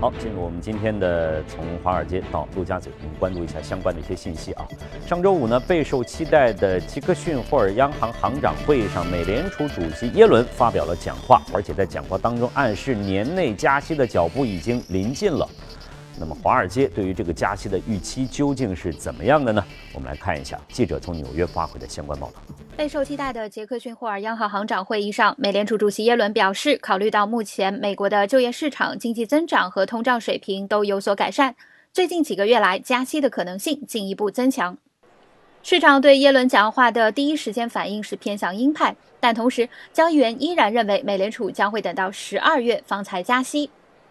好，进入我们今天的从华尔街到陆家嘴，我们关注一下相关的一些信息啊。上周五呢，备受期待的杰克逊霍尔央行行长会议上，美联储主席耶伦发表了讲话，而且在讲话当中暗示年内加息的脚步已经临近了。那么，华尔街对于这个加息的预期究竟是怎么样的呢？我们来看一下记者从纽约发回的相关报道。备受期待的杰克逊霍尔央行行长会议上，美联储主席耶伦表示，考虑到目前美国的就业市场、经济增长和通胀水平都有所改善，最近几个月来加息的可能性进一步增强。市场对耶伦讲话的第一时间反应是偏向鹰派，但同时交易员依然认为美联储将会等到十二月方才加息。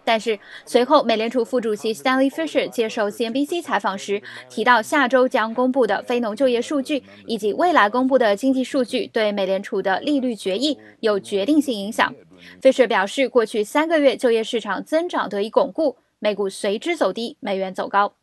但是随后，美联储副主席 Stanley Fisher 接受 CNBC 采访时提到，下周将公布的非农就业数据以及未来公布的经济数据对美联储的利率决议有决定性影响。Fisher 表示，过去三个月就业市场增长得以巩固，美股随之走低，美元走高。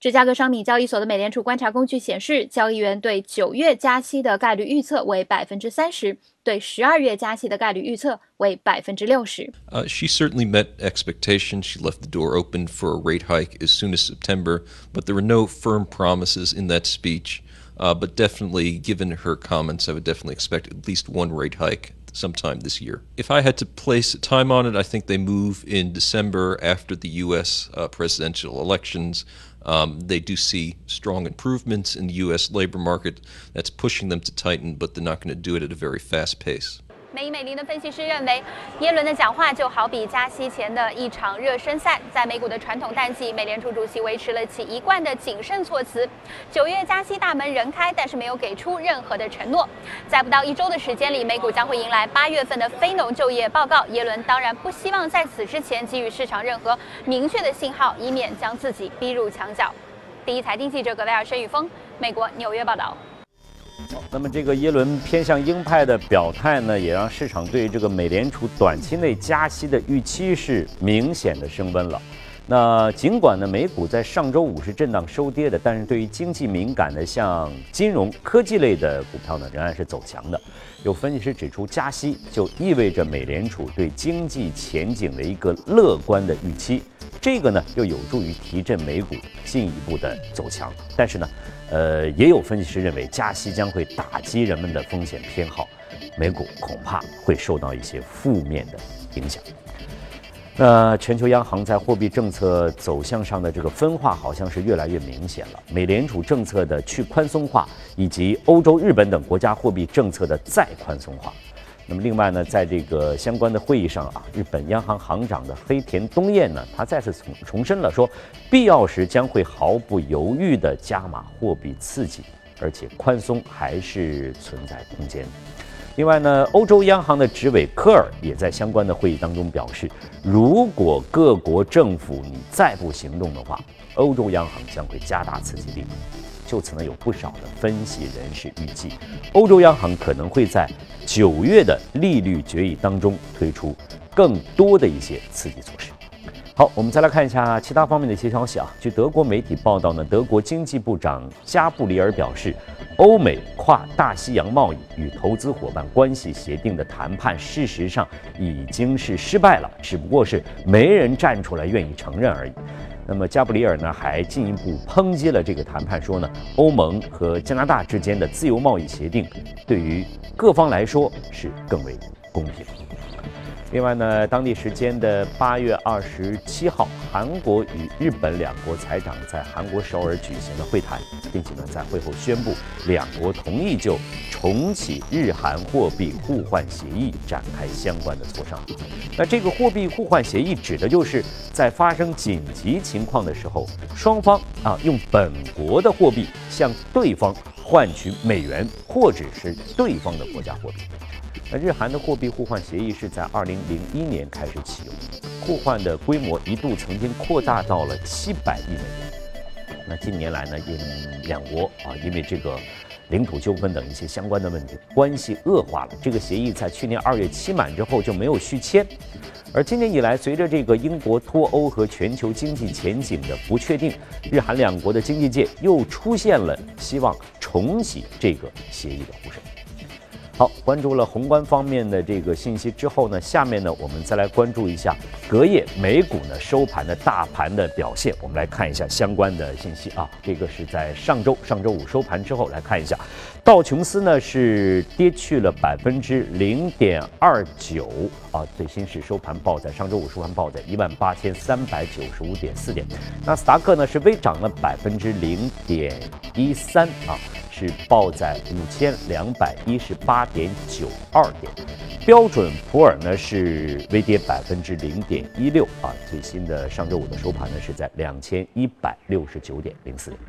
芝加哥商品交易所的美联储观察工具显示，交易员对九月加息的概率预测为百分之三十。对十二月加息的概率预测为百分之六十。Uh, she certainly met expectations. She left the door open for a rate hike as soon as September, but there were no firm promises in that speech. Uh, but definitely, given her comments, I would definitely expect at least one rate hike sometime this year. If I had to place a time on it, I think they move in December after the U.S. Uh, presidential elections. Um, they do see strong improvements in the U.S. labor market that's pushing them to tighten, but they're not going to do it at a very fast pace. 美银美林的分析师认为，耶伦的讲话就好比加息前的一场热身赛。在美股的传统淡季，美联储主席维持了其一贯的谨慎措辞。九月加息大门仍开，但是没有给出任何的承诺。在不到一周的时间里，美股将会迎来八月份的非农就业报告。耶伦当然不希望在此之前给予市场任何明确的信号，以免将自己逼入墙角。第一财经记者格维尔申宇峰，美国纽约报道。那么这个耶伦偏向鹰派的表态呢，也让市场对这个美联储短期内加息的预期是明显的升温了。那尽管呢，美股在上周五是震荡收跌的，但是对于经济敏感的像金融科技类的股票呢，仍然是走强的。有分析师指出，加息就意味着美联储对经济前景的一个乐观的预期，这个呢又有助于提振美股进一步的走强。但是呢，呃，也有分析师认为，加息将会打击人们的风险偏好，美股恐怕会受到一些负面的影响。那全球央行在货币政策走向上的这个分化，好像是越来越明显了。美联储政策的去宽松化，以及欧洲、日本等国家货币政策的再宽松化。那么，另外呢，在这个相关的会议上啊，日本央行行长的黑田东彦呢，他再次重重申了说，必要时将会毫不犹豫地加码货币刺激，而且宽松还是存在空间。另外呢，欧洲央行的执委科尔也在相关的会议当中表示，如果各国政府你再不行动的话，欧洲央行将会加大刺激力度。就此呢，有不少的分析人士预计，欧洲央行可能会在九月的利率决议当中推出更多的一些刺激措施。好，我们再来看一下其他方面的一些消息啊。据德国媒体报道呢，德国经济部长加布里尔表示，欧美跨大西洋贸易与投资伙伴关系协定的谈判事实上已经是失败了，只不过是没人站出来愿意承认而已。那么加布里尔呢，还进一步抨击了这个谈判，说呢，欧盟和加拿大之间的自由贸易协定对于各方来说是更为公平。另外呢，当地时间的八月二十七号，韩国与日本两国财长在韩国首尔举行了会谈，并且呢，在会后宣布，两国同意就重启日韩货币互换协议展开相关的磋商。那这个货币互换协议指的就是在发生紧急情况的时候，双方啊用本国的货币向对方换取美元，或者是对方的国家货币。日韩的货币互换协议是在二零零一年开始启用，互换的规模一度曾经扩大到了七百亿美元。那近年来呢，因两国啊因为这个领土纠纷等一些相关的问题，关系恶化了。这个协议在去年二月期满之后就没有续签。而今年以来，随着这个英国脱欧和全球经济前景的不确定，日韩两国的经济界又出现了希望重启这个协议的呼声。好，关注了宏观方面的这个信息之后呢，下面呢我们再来关注一下隔夜美股呢收盘的大盘的表现。我们来看一下相关的信息啊，这个是在上周上周五收盘之后来看一下，道琼斯呢是跌去了百分之零点二九啊，最新是收盘报在上周五收盘报在一万八千三百九十五点四点，纳斯达克呢是微涨了百分之零点一三啊。是报在五千两百一十八点九二点，标准普尔呢是微跌百分之零点一六啊，最新的上周五的收盘呢是在两千一百六十九点零四点。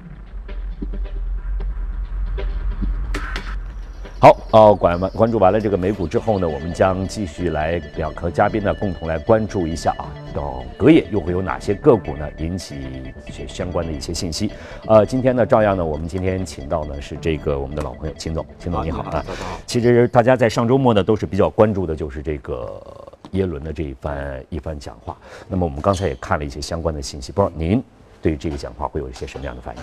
好，呃，关完关注完了这个美股之后呢，我们将继续来两和嘉宾呢共同来关注一下啊，到隔夜又会有哪些个股呢引起一些相关的一些信息？呃，今天呢，照样呢，我们今天请到呢是这个我们的老朋友秦总，秦总你好啊。其实大家在上周末呢都是比较关注的，就是这个耶伦的这一番一番讲话。那么我们刚才也看了一些相关的信息，不知道您对这个讲话会有一些什么样的反应？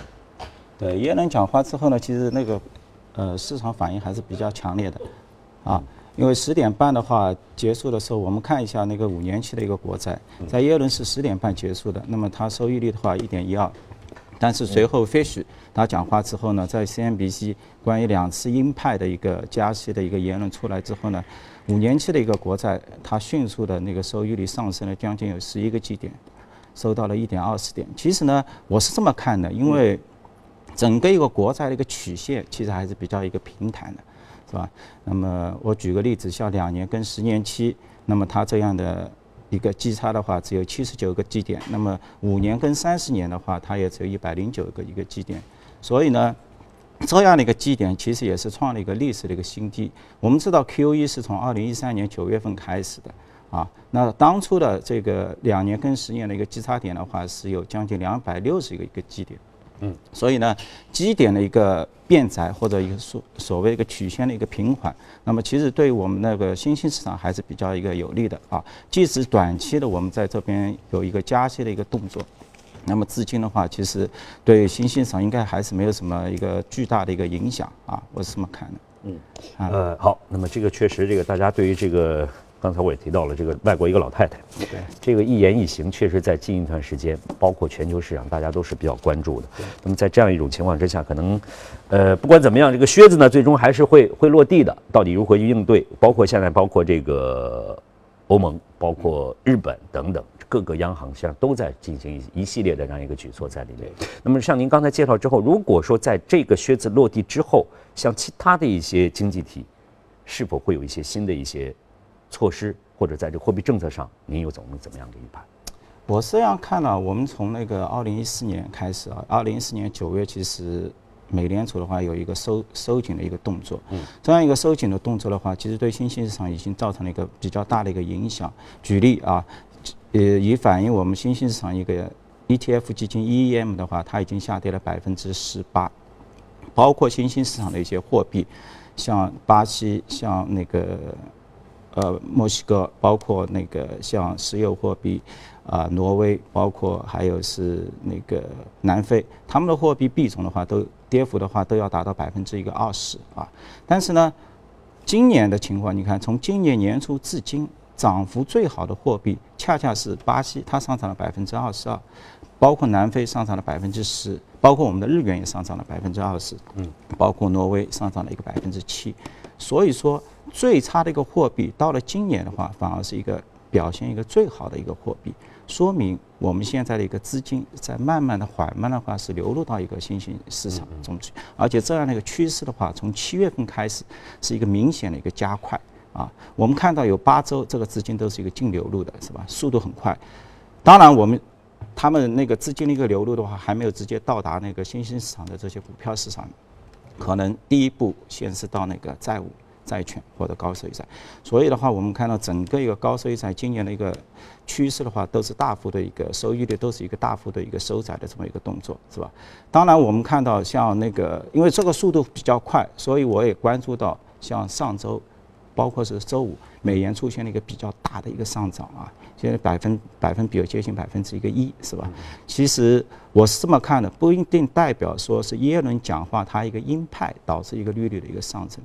对耶伦讲话之后呢，其实那个。呃，市场反应还是比较强烈的，啊，因为十点半的话结束的时候，我们看一下那个五年期的一个国债，在耶伦是十点半结束的，那么它收益率的话一点一二，但是随后 Fish 他讲话之后呢，在 CNBC 关于两次鹰派的一个加息的一个言论出来之后呢，五年期的一个国债它迅速的那个收益率上升了将近有十一个基点，收到了一点二四点。其实呢，我是这么看的，因为。整个一个国债的一个曲线其实还是比较一个平坦的，是吧？那么我举个例子，像两年跟十年期，那么它这样的一个基差的话只有七十九个基点，那么五年跟三十年的话，它也只有一百零九个一个基点。所以呢，这样的一个基点其实也是创了一个历史的一个新低。我们知道 QE 是从二零一三年九月份开始的，啊，那当初的这个两年跟十年的一个基差点的话，是有将近两百六十个一个基点。嗯，所以呢，基点的一个变窄或者一个所所谓一个曲线的一个平缓，那么其实对我们那个新兴市场还是比较一个有利的啊。即使短期的我们在这边有一个加息的一个动作，那么资金的话，其实对新兴市场应该还是没有什么一个巨大的一个影响啊。我是这么看的。嗯，呃，好，那么这个确实，这个大家对于这个。刚才我也提到了这个外国一个老太太，对这个一言一行，确实在近一段时间，包括全球市场，大家都是比较关注的。那么在这样一种情况之下，可能，呃，不管怎么样，这个靴子呢，最终还是会会落地的。到底如何去应对？包括现在，包括这个欧盟，包括日本等等各个央行，现在都在进行一一系列的这样一个举措在里面。那么像您刚才介绍之后，如果说在这个靴子落地之后，像其他的一些经济体，是否会有一些新的一些？措施或者在这货币政策上，您有怎么怎么样的预判？我是这样看了，我们从那个二零一四年开始啊，二零一四年九月，其实美联储的话有一个收收紧的一个动作。嗯。这样一个收紧的动作的话，其实对新兴市场已经造成了一个比较大的一个影响。举例啊，呃，以反映我们新兴市场一个 ETF 基金 EEM 的话，它已经下跌了百分之十八，包括新兴市场的一些货币，像巴西，像那个。呃，墨西哥包括那个像石油货币，啊，挪威包括还有是那个南非，他们的货币币种的话都跌幅的话都要达到百分之一个二十啊。但是呢，今年的情况，你看从今年年初至今，涨幅最好的货币恰恰是巴西，它上涨了百分之二十二，包括南非上涨了百分之十，包括我们的日元也上涨了百分之二十，嗯，包括挪威上涨了一个百分之七，所以说。最差的一个货币，到了今年的话，反而是一个表现一个最好的一个货币，说明我们现在的一个资金在慢慢的、缓慢的话是流入到一个新兴市场中去，而且这样的一个趋势的话，从七月份开始是一个明显的一个加快啊。我们看到有八周这个资金都是一个净流入的，是吧？速度很快。当然，我们他们那个资金的一个流入的话，还没有直接到达那个新兴市场的这些股票市场，可能第一步先是到那个债务。债券或者高收益债，所以的话，我们看到整个一个高收益债今年的一个趋势的话，都是大幅的一个收益率都是一个大幅的一个收窄的这么一个动作，是吧？当然，我们看到像那个，因为这个速度比较快，所以我也关注到像上周，包括是周五，美元出现了一个比较大的一个上涨啊，现在百分百分比有接近百分之一个一，是吧？其实我是这么看的，不一定代表说是耶伦讲话它一个鹰派导致一个利率的一个上升。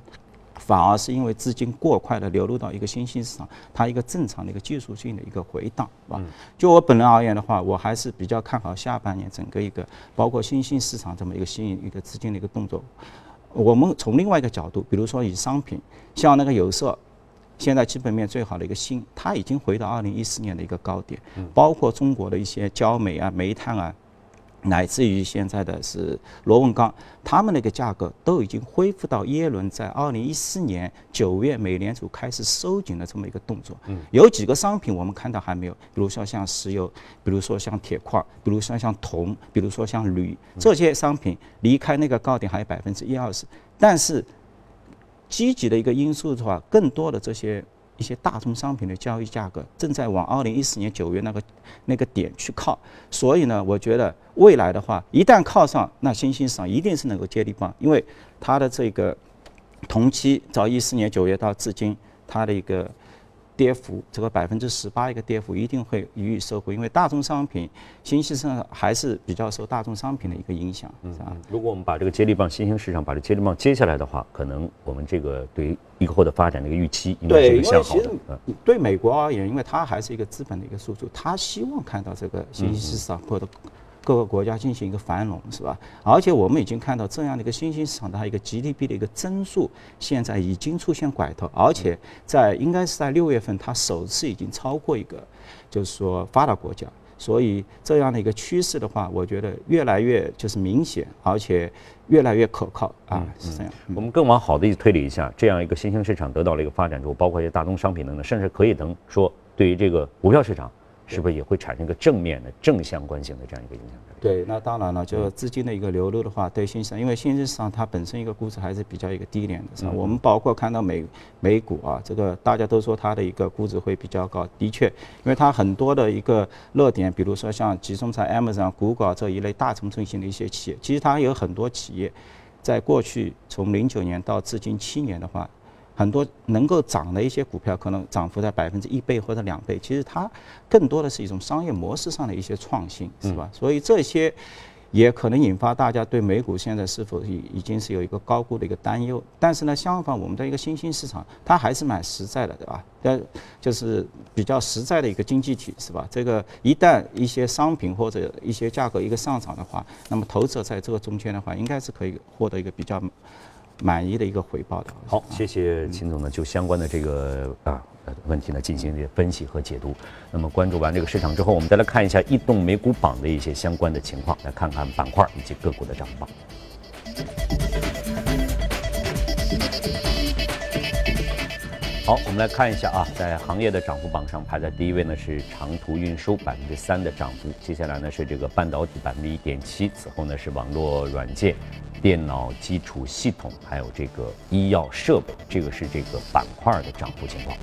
反而是因为资金过快的流入到一个新兴市场，它一个正常的一个技术性的一个回荡，是吧？就我本人而言的话，我还是比较看好下半年整个一个包括新兴市场这么一个吸引一个资金的一个动作。我们从另外一个角度，比如说以商品，像那个有色，现在基本面最好的一个锌，它已经回到二零一四年的一个高点，包括中国的一些焦煤啊、煤炭啊。乃至于现在的是螺纹钢，他们那个价格都已经恢复到耶伦在二零一四年九月美联储开始收紧的这么一个动作。嗯，有几个商品我们看到还没有，比如说像石油，比如说像铁矿，比如说像铜，比如说像铝，这些商品离开那个高点还有百分之一二十。但是积极的一个因素的话，更多的这些。一些大宗商品的交易价格正在往二零一四年九月那个那个点去靠，所以呢，我觉得未来的话，一旦靠上，那新兴市场一定是能够接力棒，因为它的这个同期早一四年九月到至今，它的一个。跌幅这个百分之十八一个跌幅一定会予以收回，因为大宗商品新兴市场还是比较受大宗商品的一个影响，是吧？如果我们把这个接力棒新兴市场把这接力棒接下来的话，可能我们这个对于以后的发展的一个预期应该是一个向好的。对美国而言，因为它还是一个资本的一个输出，它希望看到这个新兴市场或者。各个国家进行一个繁荣，是吧？而且我们已经看到这样的一个新兴市场的一个 GDP 的一个增速，现在已经出现拐头，而且在应该是在六月份，它首次已经超过一个，就是说发达国家。所以这样的一个趋势的话，我觉得越来越就是明显，而且越来越可靠啊，是这样。我们更往好的推理一下，这样一个新兴市场得到了一个发展之后，包括一些大宗商品等等，甚至可以能说对于这个股票市场。是不是也会产生一个正面的正相关性的这样一个影响？对，那当然了，就资金的一个流入的话，对新市场，因为新兴市场它本身一个估值还是比较一个低廉的，是吧？我们包括看到美美股啊，这个大家都说它的一个估值会比较高，的确，因为它很多的一个热点，比如说像集中在 Amazon、Google 这一类大成长型的一些企业，其实它有很多企业，在过去从零九年到至今七年的话。很多能够涨的一些股票，可能涨幅在百分之一倍或者两倍。其实它更多的是一种商业模式上的一些创新，是吧？所以这些也可能引发大家对美股现在是否已已经是有一个高估的一个担忧。但是呢，相反，我们的一个新兴市场，它还是蛮实在的，对吧？呃，就是比较实在的一个经济体，是吧？这个一旦一些商品或者一些价格一个上涨的话，那么投资者在这个中间的话，应该是可以获得一个比较。满意的一个回报的。好，谢谢秦总呢，就相关的这个啊问题呢进行一些分析和解读。那么关注完这个市场之后，我们再来看一下异动美股榜的一些相关的情况，来看看板块以及个股的涨幅。好，我们来看一下啊，在行业的涨幅榜上排在第一位呢是长途运输百分之三的涨幅，接下来呢是这个半导体百分之一点七，此后呢是网络软件。电脑基础系统，还有这个医药设备，这个是这个板块的涨幅情况。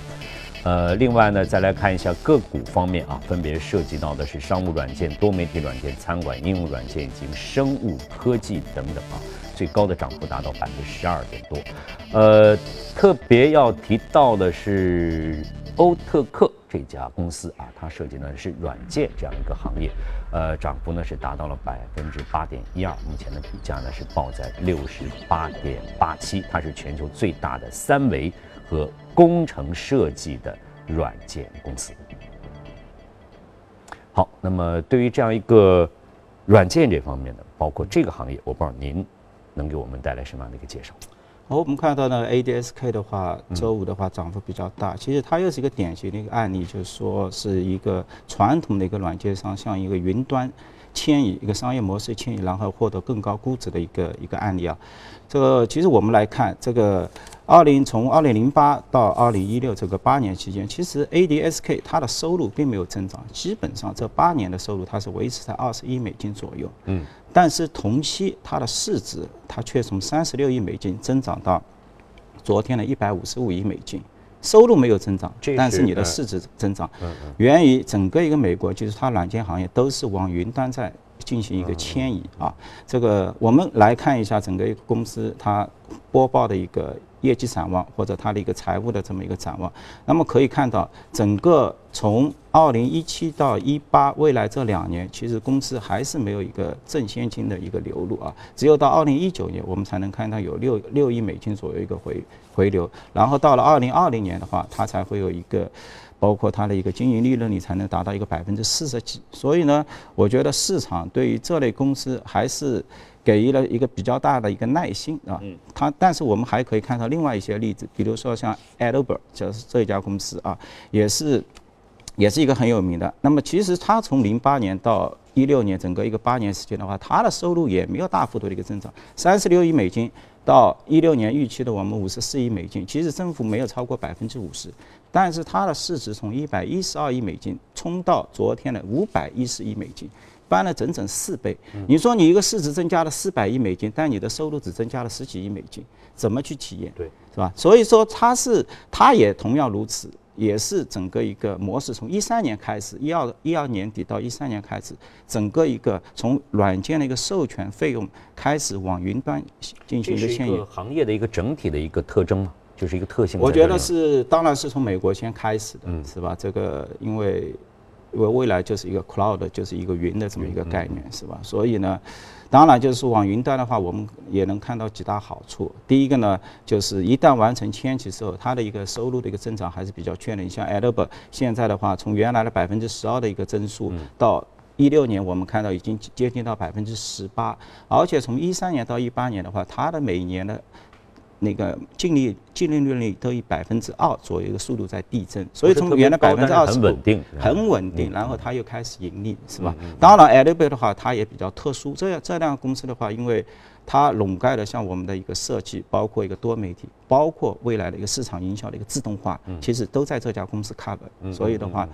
呃，另外呢，再来看一下个股方面啊，分别涉及到的是商务软件、多媒体软件、餐馆应用软件以及生物科技等等啊，最高的涨幅达到百分之十二点多。呃，特别要提到的是欧特克。这家公司啊，它涉及的是软件这样一个行业，呃，涨幅呢是达到了百分之八点一二，目前的股价呢是报在六十八点八七，它是全球最大的三维和工程设计的软件公司。好，那么对于这样一个软件这方面的，包括这个行业，我不知道您能给我们带来什么样的一个介绍？好，我们看到呢，ADSK 的话，周五的话涨幅比较大。其实它又是一个典型的一个案例，就是说是一个传统的一个软件商向一个云端迁移，一个商业模式迁移，然后获得更高估值的一个一个案例啊。这个其实我们来看，这个二零从二零零八到二零一六这个八年期间，其实 ADSK 它的收入并没有增长，基本上这八年的收入它是维持在二十亿美金左右。嗯。但是同期它的市值，它却从三十六亿美金增长到昨天的一百五十五亿美金，收入没有增长，但是你的市值增长，源于整个一个美国就是它软件行业都是往云端在进行一个迁移啊。这个我们来看一下整个一个公司它播报的一个业绩展望或者它的一个财务的这么一个展望。那么可以看到，整个从二零一七到一八未来这两年，其实公司还是没有一个正现金的一个流入啊，只有到二零一九年我们才能看到有六六亿美金左右一个回回流，然后到了二零二零年的话，它才会有一个。包括它的一个经营利润率才能达到一个百分之四十几，所以呢，我觉得市场对于这类公司还是给予了一个比较大的一个耐心啊。嗯。它，但是我们还可以看到另外一些例子，比如说像 Adobe，就是这一家公司啊，也是，也是一个很有名的。那么其实它从零八年到一六年整个一个八年时间的话，它的收入也没有大幅度的一个增长，三十六亿美金到一六年预期的我们五十四亿美金，其实增幅没有超过百分之五十。但是它的市值从一百一十二亿美金冲到昨天的五百一十亿美金，翻了整整四倍。你说你一个市值增加了四百亿美金，但你的收入只增加了十几亿美金，怎么去体验？对，是吧？所以说它是，它也同样如此，也是整个一个模式。从一三年开始，一二一二年底到一三年开始，整个一个从软件的一个授权费用开始往云端进行一个迁移。行业的一个整体的一个特征嘛？就是一个特性。我觉得是，当然是从美国先开始的，是吧？这个因为因为未来就是一个 cloud，就是一个云的这么一个概念，是吧？所以呢，当然就是往云端的话，我们也能看到几大好处。第一个呢，就是一旦完成迁徙之后，它的一个收入的一个增长还是比较确认。像 Adobe 现在的话，从原来的百分之十二的一个增速，到一六年我们看到已经接近到百分之十八，而且从一三年到一八年的话，它的每年的那个净利净利润率都以百分之二左右的速度在递增，所以从原来百分之二十很稳定，很稳定，然后它又开始盈利，是吧？当然 a d o b e 的话，它也比较特殊。这样这辆公司的话，因为它笼盖了像我们的一个设计，包括一个多媒体，包括未来的一个市场营销的一个自动化，其实都在这家公司 cover。所以的话。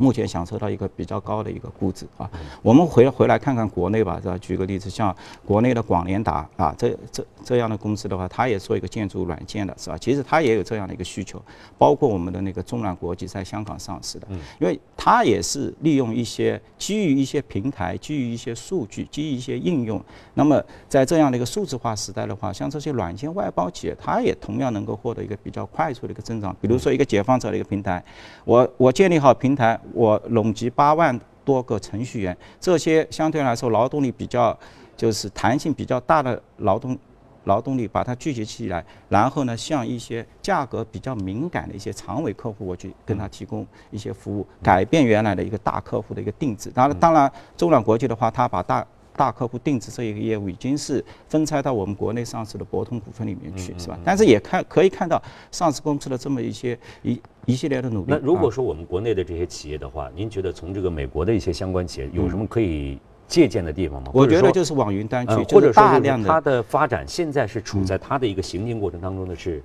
目前享受到一个比较高的一个估值啊，我们回回来看看国内吧，是吧？举个例子，像国内的广联达啊，这这这样的公司的话，它也做一个建筑软件的，是吧？其实它也有这样的一个需求，包括我们的那个中软国际在香港上市的，因为它也是利用一些基于一些平台，基于一些数据，基于一些应用。那么在这样的一个数字化时代的话，像这些软件外包企业，它也同样能够获得一个比较快速的一个增长。比如说一个解放者的一个平台，我我建立好平台。我拢集八万多个程序员，这些相对来说劳动力比较，就是弹性比较大的劳动劳动力，把它聚集起来，然后呢，向一些价格比较敏感的一些长尾客户，我去跟他提供一些服务，改变原来的一个大客户的一个定制。当然，当然，中软国际的话，他把大大客户定制这一个业务已经是分拆到我们国内上市的博通股份里面去，是吧？但是也看可以看到上市公司的这么一些一一系列的努力。那如果说我们国内的这些企业的话，您觉得从这个美国的一些相关企业有什么可以借鉴的地方吗？我觉得就是往云端去，或者大量的它的发展现在是处在它的一个行进过程当中的是。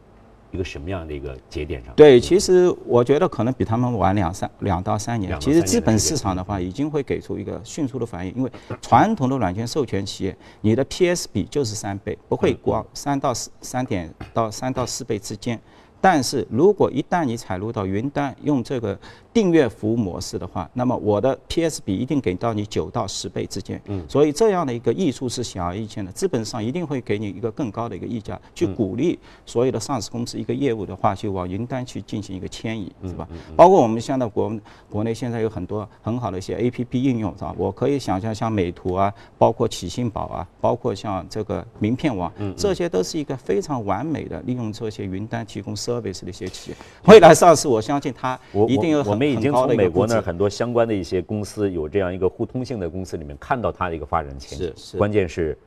一个什么样的一个节点上？对，其实我觉得可能比他们晚两三两到三年。其实资本市场的话，已经会给出一个迅速的反应，因为传统的软件授权企业，你的 PS 比就是三倍，不会光三到四三点到三到四倍之间。但是如果一旦你采入到云端，用这个。订阅服务模式的话，那么我的 PS 比一定给到你九到十倍之间。嗯，所以这样的一个益处是显而易见的，资本上一定会给你一个更高的一个溢价，去鼓励所有的上市公司一个业务的话，就往云端去进行一个迁移，是吧？包括我们现在国国内现在有很多很好的一些 APP 应用，是吧？我可以想象像美图啊，包括启信宝啊，包括像这个名片网，这些都是一个非常完美的利用这些云端提供 service 的一些企业。未来上市，我相信它一定有很。已经从美国那儿很多相关的一些公司有这样一个互通性的公司里面看到它的一个发展前景。是是。关键是，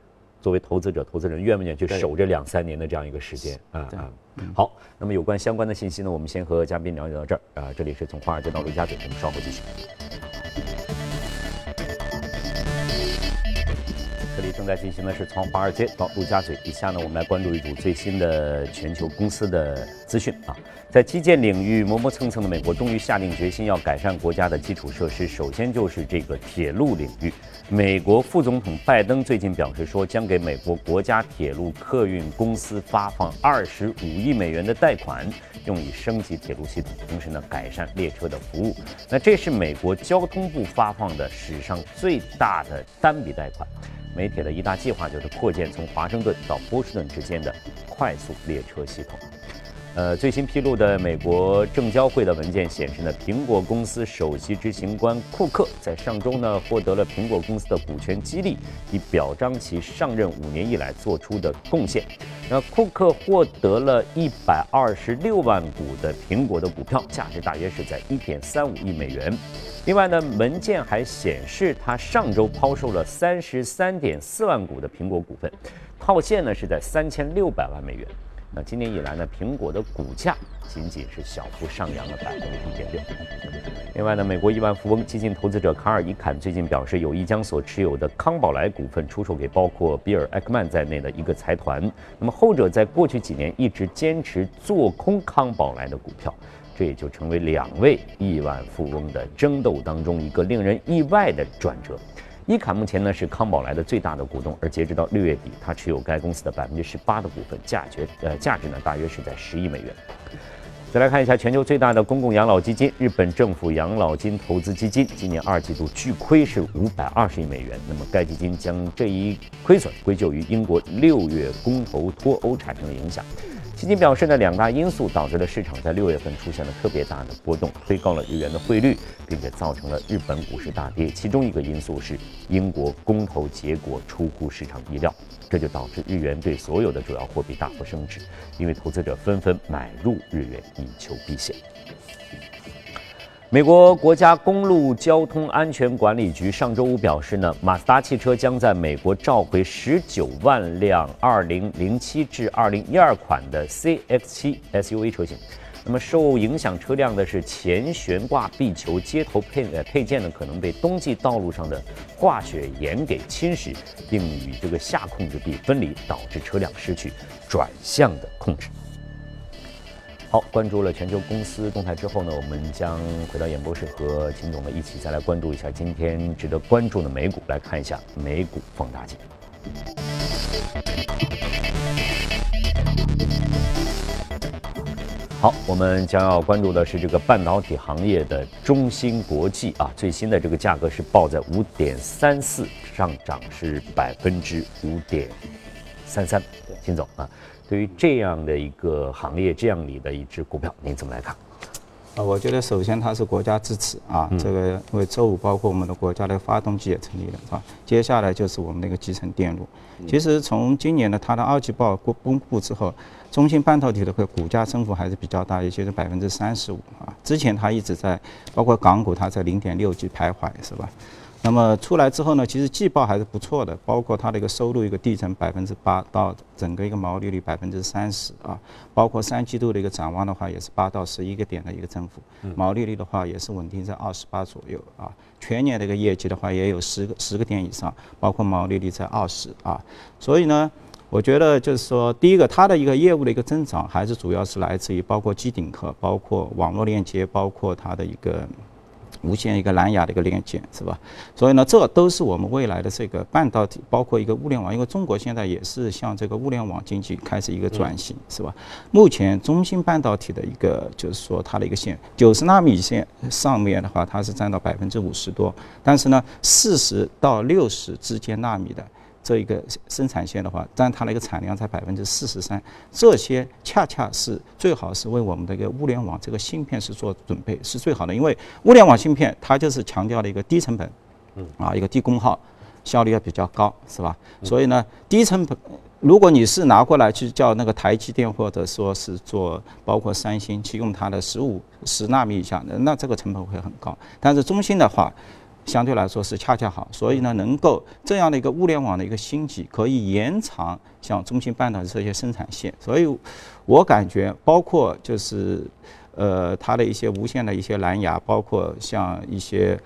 作为投资者、投资人愿不愿意去守这两三年的这样一个时间啊啊。好，那么有关相关的信息呢，我们先和嘉宾了解到这儿啊。这里是从华尔街到陆家嘴，我们稍后继续。这里正在进行的是从华尔街到陆家嘴。以下呢，我们来关注一组最新的全球公司的资讯啊。在基建领域磨磨蹭蹭的美国，终于下定决心要改善国家的基础设施。首先就是这个铁路领域。美国副总统拜登最近表示说，将给美国国家铁路客运公司发放二十五亿美元的贷款，用以升级铁路系统，同时呢改善列车的服务。那这是美国交通部发放的史上最大的单笔贷款。美铁的一大计划就是扩建从华盛顿到波士顿之间的快速列车系统。呃，最新披露的美国证交会的文件显示呢，苹果公司首席执行官库克在上周呢获得了苹果公司的股权激励，以表彰其上任五年以来做出的贡献。那库克获得了一百二十六万股的苹果的股票，价值大约是在一点三五亿美元。另外呢，文件还显示他上周抛售了三十三点四万股的苹果股份，套现呢是在三千六百万美元。今年以来呢，苹果的股价仅仅是小幅上扬了百分之一点六。另外呢，美国亿万富翁基金投资者卡尔伊坎最近表示，有意将所持有的康宝莱股份出售给包括比尔艾克曼在内的一个财团。那么后者在过去几年一直坚持做空康宝莱的股票，这也就成为两位亿万富翁的争斗当中一个令人意外的转折。伊卡目前呢是康宝莱的最大的股东，而截止到六月底，他持有该公司的百分之十八的股份，价值呃价值呢大约是在十亿美元。再来看一下全球最大的公共养老基金——日本政府养老金投资基金，今年二季度巨亏是五百二十亿美元。那么该基金将这一亏损归咎于英国六月公投脱欧产生的影响。基金表示呢，两大因素导致了市场在六月份出现了特别大的波动，推高了日元的汇率，并且造成了日本股市大跌。其中一个因素是英国公投结果出乎市场意料，这就导致日元对所有的主要货币大幅升值，因为投资者纷纷买入日元以求避险。美国国家公路交通安全管理局上周五表示呢，马自达汽车将在美国召回十九万辆2007至2012款的 CX-7 SUV 车型。那么受影响车辆的是前悬挂壁球接头配呃配件呢，可能被冬季道路上的化雪盐给侵蚀，并与这个下控制臂分离，导致车辆失去转向的控制。好，关注了全球公司动态之后呢，我们将回到演播室和秦总呢一起再来关注一下今天值得关注的美股，来看一下美股放大镜。好，我们将要关注的是这个半导体行业的中芯国际啊，最新的这个价格是报在五点三四，上涨是百分之五点三三。秦总啊。对于这样的一个行业，这样里的一只股票，您怎么来看？啊，我觉得首先它是国家支持啊，这个因为周五包括我们的国家的发动机也成立了，是吧？接下来就是我们那个集成电路。其实从今年的它的二季报公公布之后，中芯半导体的个股价增幅还是比较大，也就是百分之三十五啊。之前它一直在，包括港股它在零点六几徘徊，是吧？那么出来之后呢，其实季报还是不错的，包括它的一个收入一个递增百分之八到整个一个毛利率百分之三十啊，包括三季度的一个展望的话也是八到十一个点的一个增幅，毛利率的话也是稳定在二十八左右啊，全年的一个业绩的话也有十个十个点以上，包括毛利率在二十啊，所以呢，我觉得就是说第一个它的一个业务的一个增长还是主要是来自于包括机顶盒，包括网络链接，包括它的一个。无线一个蓝牙的一个连接是吧？所以呢，这都是我们未来的这个半导体，包括一个物联网，因为中国现在也是向这个物联网经济开始一个转型，是吧？目前中芯半导体的一个就是说它的一个线，九十纳米线上面的话，它是占到百分之五十多，但是呢，四十到六十之间纳米的。这一个生产线的话，占它的一个产量才百分之四十三，这些恰恰是最好是为我们的一个物联网这个芯片是做准备是最好的，因为物联网芯片它就是强调的一个低成本，嗯啊一个低功耗，效率要比较高，是吧？所以呢，低成本，如果你是拿过来去叫那个台积电或者说是做包括三星去用它的十五十纳米以下，那这个成本会很高。但是中芯的话。相对来说是恰恰好，所以呢，能够这样的一个物联网的一个兴起，可以延长像中芯半导体这些生产线。所以，我感觉包括就是，呃，它的一些无线的一些蓝牙，包括像一些。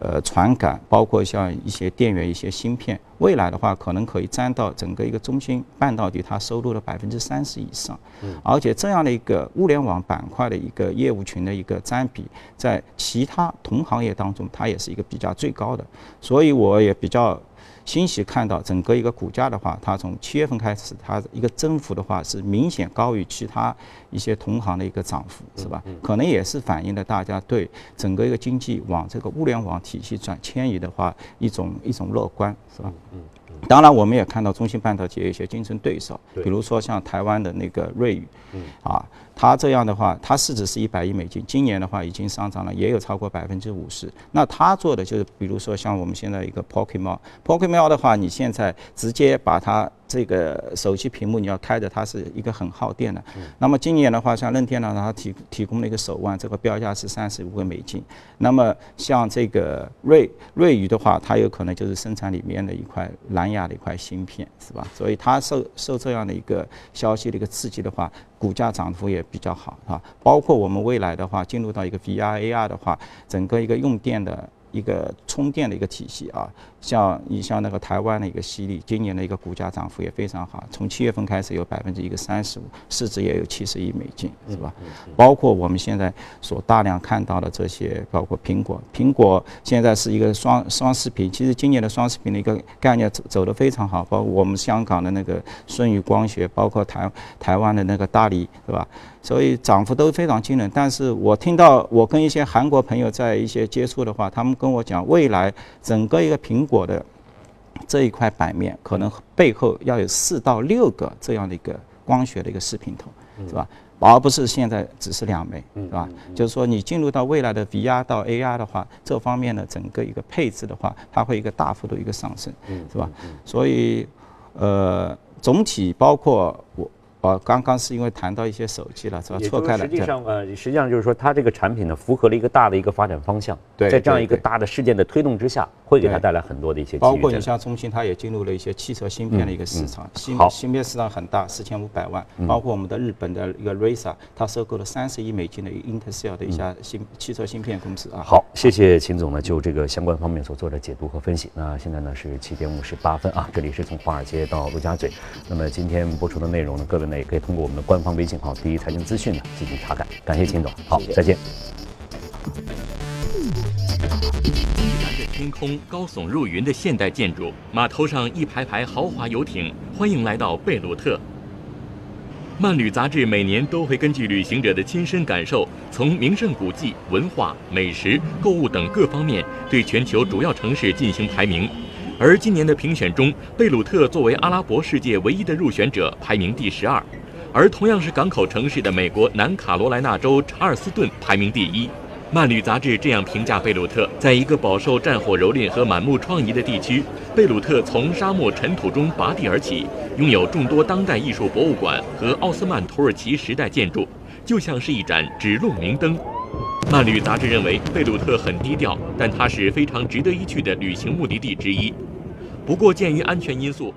呃，传感包括像一些电源、一些芯片，未来的话可能可以占到整个一个中芯半导体它收入的百分之三十以上。嗯。而且这样的一个物联网板块的一个业务群的一个占比，在其他同行业当中，它也是一个比较最高的。所以我也比较。欣喜看到整个一个股价的话，它从七月份开始，它一个增幅的话是明显高于其他一些同行的一个涨幅，是吧？可能也是反映了大家对整个一个经济往这个物联网体系转迁移的话一种一种乐观，是吧？嗯。当然，我们也看到中芯半导体有一些竞争对手，比如说像台湾的那个瑞宇，啊，它这样的话，它市值是一百亿美金，今年的话已经上涨了，也有超过百分之五十。那它做的就是，比如说像我们现在一个 Pokemon，Pokemon 的话，你现在直接把它。这个手机屏幕你要开着，它是一个很耗电的。那么今年的话，像任天堂它提提供了一个手腕，这个标价是三十五个美金。那么像这个瑞瑞宇的话，它有可能就是生产里面的一块蓝牙的一块芯片，是吧？所以它受受这样的一个消息的一个刺激的话，股价涨幅也比较好，啊。包括我们未来的话，进入到一个 VR AR 的话，整个一个用电的。一个充电的一个体系啊，像你像那个台湾的一个犀利，今年的一个股价涨幅也非常好，从七月份开始有百分之一个三十五，市值也有七十亿美金，是吧？包括我们现在所大量看到的这些，包括苹果，苹果现在是一个双双视频，其实今年的双视频的一个概念走走得非常好，包括我们香港的那个舜宇光学，包括台台湾的那个大理，是吧？所以涨幅都非常惊人，但是我听到我跟一些韩国朋友在一些接触的话，他们跟我讲，未来整个一个苹果的这一块版面，可能背后要有四到六个这样的一个光学的一个视频头，是吧？而不是现在只是两枚，是吧？就是说你进入到未来的 VR 到 AR 的话，这方面的整个一个配置的话，它会一个大幅度一个上升，是吧？所以，呃，总体包括我。哦，刚刚是因为谈到一些手机了，是吧？错开了。实际上，呃，实际上就是说，它这个产品呢，符合了一个大的一个发展方向。对。在这样一个大的事件的推动之下，会给它带来很多的一些。包括你像中兴，它也进入了一些汽车芯片的一个市场。芯芯片市场很大，四千五百万。包括我们的日本的一个 Risa，它收购了三十亿美金的 Intercell 的一家芯汽车芯片公司啊。好，谢谢秦总呢，就这个相关方面所做的解读和分析。那现在呢是七点五十八分啊，这里是从华尔街到陆家嘴。那么今天播出的内容呢，各位呢也可以通过我们的。官方微信号“第一财经资讯”呢进行查看，感谢秦总，好，再见。蓝着天空、高耸入云的现代建筑，码头上一排排豪华游艇，欢迎来到贝鲁特。漫旅杂志每年都会根据旅行者的亲身感受，从名胜古迹、文化、美食、购物等各方面，对全球主要城市进行排名。而今年的评选中，贝鲁特作为阿拉伯世界唯一的入选者，排名第十二。而同样是港口城市的美国南卡罗来纳州查尔斯顿排名第一。漫旅杂志这样评价贝鲁特：在一个饱受战火蹂躏和满目疮痍的地区，贝鲁特从沙漠尘土中拔地而起，拥有众多当代艺术博物馆和奥斯曼土耳其时代建筑，就像是一盏指路明灯。漫旅杂志认为贝鲁特很低调，但它是非常值得一去的旅行目的地之一。不过，鉴于安全因素。